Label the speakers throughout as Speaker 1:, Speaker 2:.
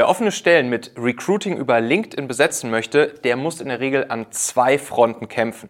Speaker 1: Wer offene Stellen mit Recruiting über LinkedIn besetzen möchte, der muss in der Regel an zwei Fronten kämpfen.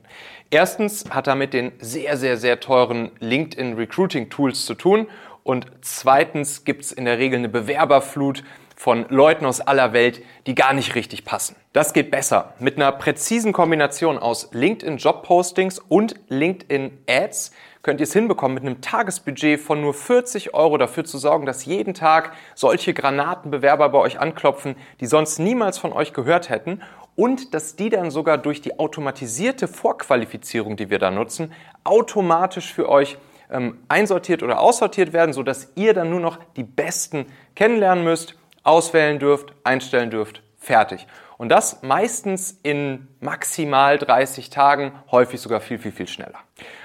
Speaker 1: Erstens hat er mit den sehr, sehr, sehr teuren LinkedIn Recruiting Tools zu tun und zweitens gibt es in der Regel eine Bewerberflut von Leuten aus aller Welt, die gar nicht richtig passen. Das geht besser mit einer präzisen Kombination aus LinkedIn Job Postings und LinkedIn Ads könnt ihr es hinbekommen, mit einem Tagesbudget von nur 40 Euro dafür zu sorgen, dass jeden Tag solche Granatenbewerber bei euch anklopfen, die sonst niemals von euch gehört hätten und dass die dann sogar durch die automatisierte Vorqualifizierung, die wir da nutzen, automatisch für euch ähm, einsortiert oder aussortiert werden, sodass ihr dann nur noch die Besten kennenlernen müsst, auswählen dürft, einstellen dürft, fertig. Und das meistens in maximal 30 Tagen, häufig sogar viel, viel, viel schneller.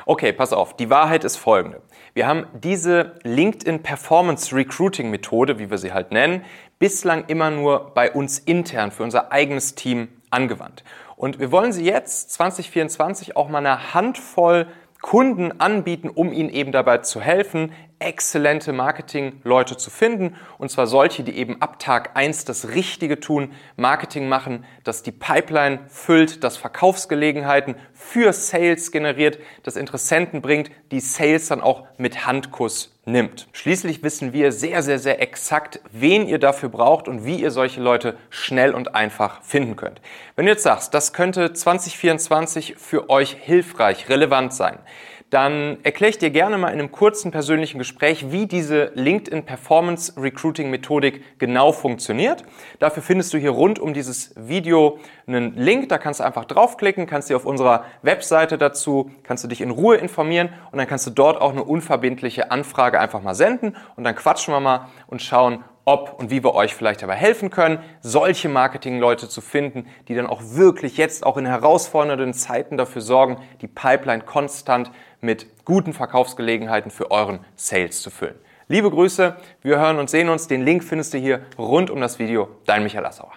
Speaker 1: Okay, pass auf, die Wahrheit ist folgende. Wir haben diese LinkedIn Performance Recruiting Methode, wie wir sie halt nennen, bislang immer nur bei uns intern für unser eigenes Team angewandt. Und wir wollen sie jetzt 2024 auch mal eine Handvoll Kunden anbieten, um ihnen eben dabei zu helfen, exzellente Marketing-Leute zu finden. Und zwar solche, die eben ab Tag eins das Richtige tun, Marketing machen, das die Pipeline füllt, das Verkaufsgelegenheiten für Sales generiert, das Interessenten bringt, die Sales dann auch mit Handkuss nimmt. Schließlich wissen wir sehr, sehr, sehr exakt, wen ihr dafür braucht und wie ihr solche Leute schnell und einfach finden könnt. Wenn du jetzt sagst, das könnte 2024 für euch hilfreich, relevant sein, dann erkläre ich dir gerne mal in einem kurzen persönlichen Gespräch, wie diese LinkedIn Performance Recruiting Methodik genau funktioniert. Dafür findest du hier rund um dieses Video einen Link, da kannst du einfach draufklicken, kannst dir auf unserer Webseite dazu, kannst du dich in Ruhe informieren und dann kannst du dort auch eine unverbindliche Anfrage einfach mal senden und dann quatschen wir mal und schauen, ob und wie wir euch vielleicht dabei helfen können, solche Marketingleute zu finden, die dann auch wirklich jetzt auch in herausfordernden Zeiten dafür sorgen, die Pipeline konstant mit guten Verkaufsgelegenheiten für euren Sales zu füllen. Liebe Grüße, wir hören und sehen uns. Den Link findest du hier rund um das Video. Dein Michael Assauer.